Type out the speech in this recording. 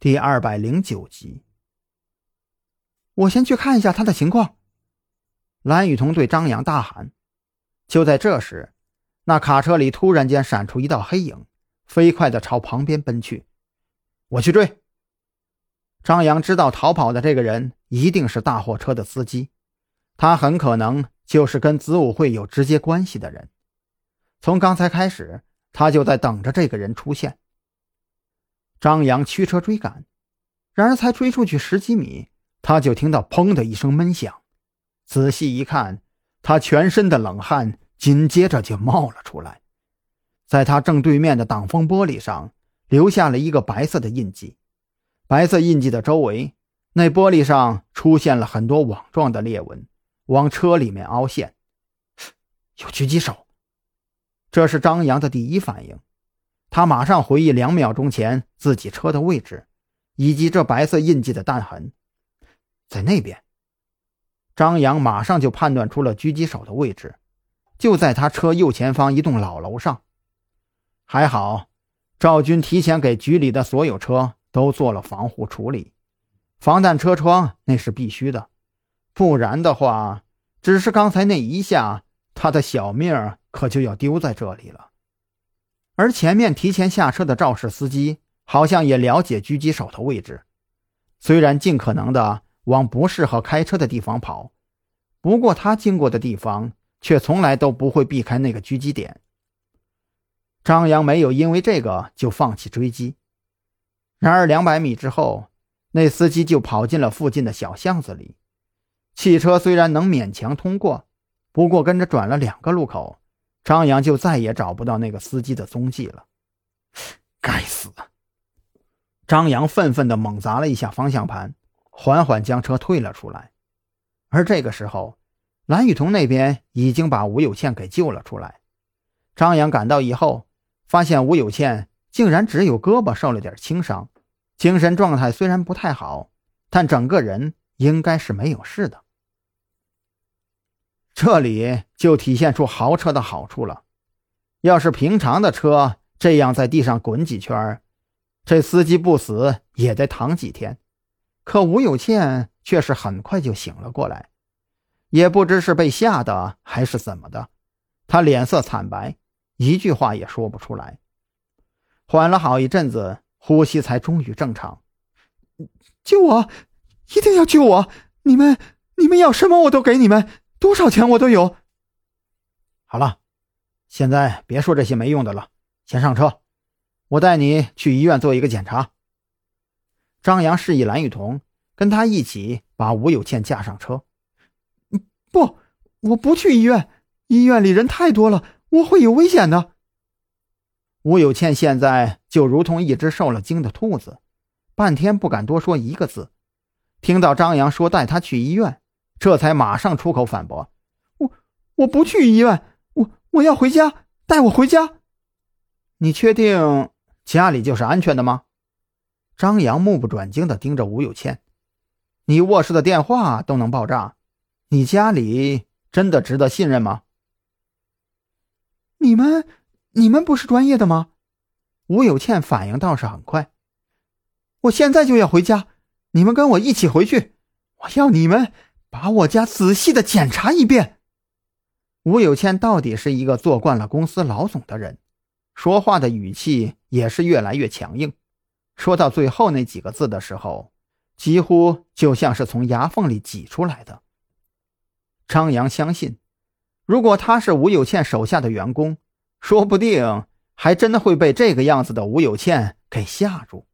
第二百零九集，我先去看一下他的情况。蓝雨桐对张扬大喊。就在这时，那卡车里突然间闪出一道黑影，飞快的朝旁边奔去。我去追。张扬知道逃跑的这个人一定是大货车的司机，他很可能就是跟子午会有直接关系的人。从刚才开始，他就在等着这个人出现。张扬驱车追赶，然而才追出去十几米，他就听到“砰”的一声闷响。仔细一看，他全身的冷汗紧接着就冒了出来，在他正对面的挡风玻璃上留下了一个白色的印记。白色印记的周围，那玻璃上出现了很多网状的裂纹，往车里面凹陷。有狙击手，这是张扬的第一反应。他马上回忆两秒钟前自己车的位置，以及这白色印记的弹痕，在那边。张扬马上就判断出了狙击手的位置，就在他车右前方一栋老楼上。还好，赵军提前给局里的所有车都做了防护处理，防弹车窗那是必须的，不然的话，只是刚才那一下，他的小命可就要丢在这里了。而前面提前下车的肇事司机好像也了解狙击手的位置，虽然尽可能的往不适合开车的地方跑，不过他经过的地方却从来都不会避开那个狙击点。张扬没有因为这个就放弃追击，然而两百米之后，那司机就跑进了附近的小巷子里。汽车虽然能勉强通过，不过跟着转了两个路口。张扬就再也找不到那个司机的踪迹了。该死！张扬愤愤地猛砸了一下方向盘，缓缓将车退了出来。而这个时候，蓝雨桐那边已经把吴有倩给救了出来。张扬赶到以后，发现吴有倩竟然只有胳膊受了点轻伤，精神状态虽然不太好，但整个人应该是没有事的。这里就体现出豪车的好处了。要是平常的车这样在地上滚几圈，这司机不死也得躺几天。可吴有倩却是很快就醒了过来，也不知是被吓的还是怎么的，她脸色惨白，一句话也说不出来。缓了好一阵子，呼吸才终于正常。救我！一定要救我！你们，你们要什么我都给你们。多少钱我都有。好了，现在别说这些没用的了，先上车，我带你去医院做一个检查。张扬示意蓝雨桐跟他一起把吴有倩架上车。不，我不去医院，医院里人太多了，我会有危险的。吴有倩现在就如同一只受了惊的兔子，半天不敢多说一个字。听到张扬说带他去医院。这才马上出口反驳：“我我不去医院，我我要回家，带我回家。你确定家里就是安全的吗？”张扬目不转睛地盯着吴有倩：“你卧室的电话都能爆炸，你家里真的值得信任吗？”你们你们不是专业的吗？吴有倩反应倒是很快：“我现在就要回家，你们跟我一起回去，我要你们。”把我家仔细的检查一遍。吴有倩到底是一个做惯了公司老总的人，说话的语气也是越来越强硬。说到最后那几个字的时候，几乎就像是从牙缝里挤出来的。张扬相信，如果他是吴有倩手下的员工，说不定还真的会被这个样子的吴有倩给吓住。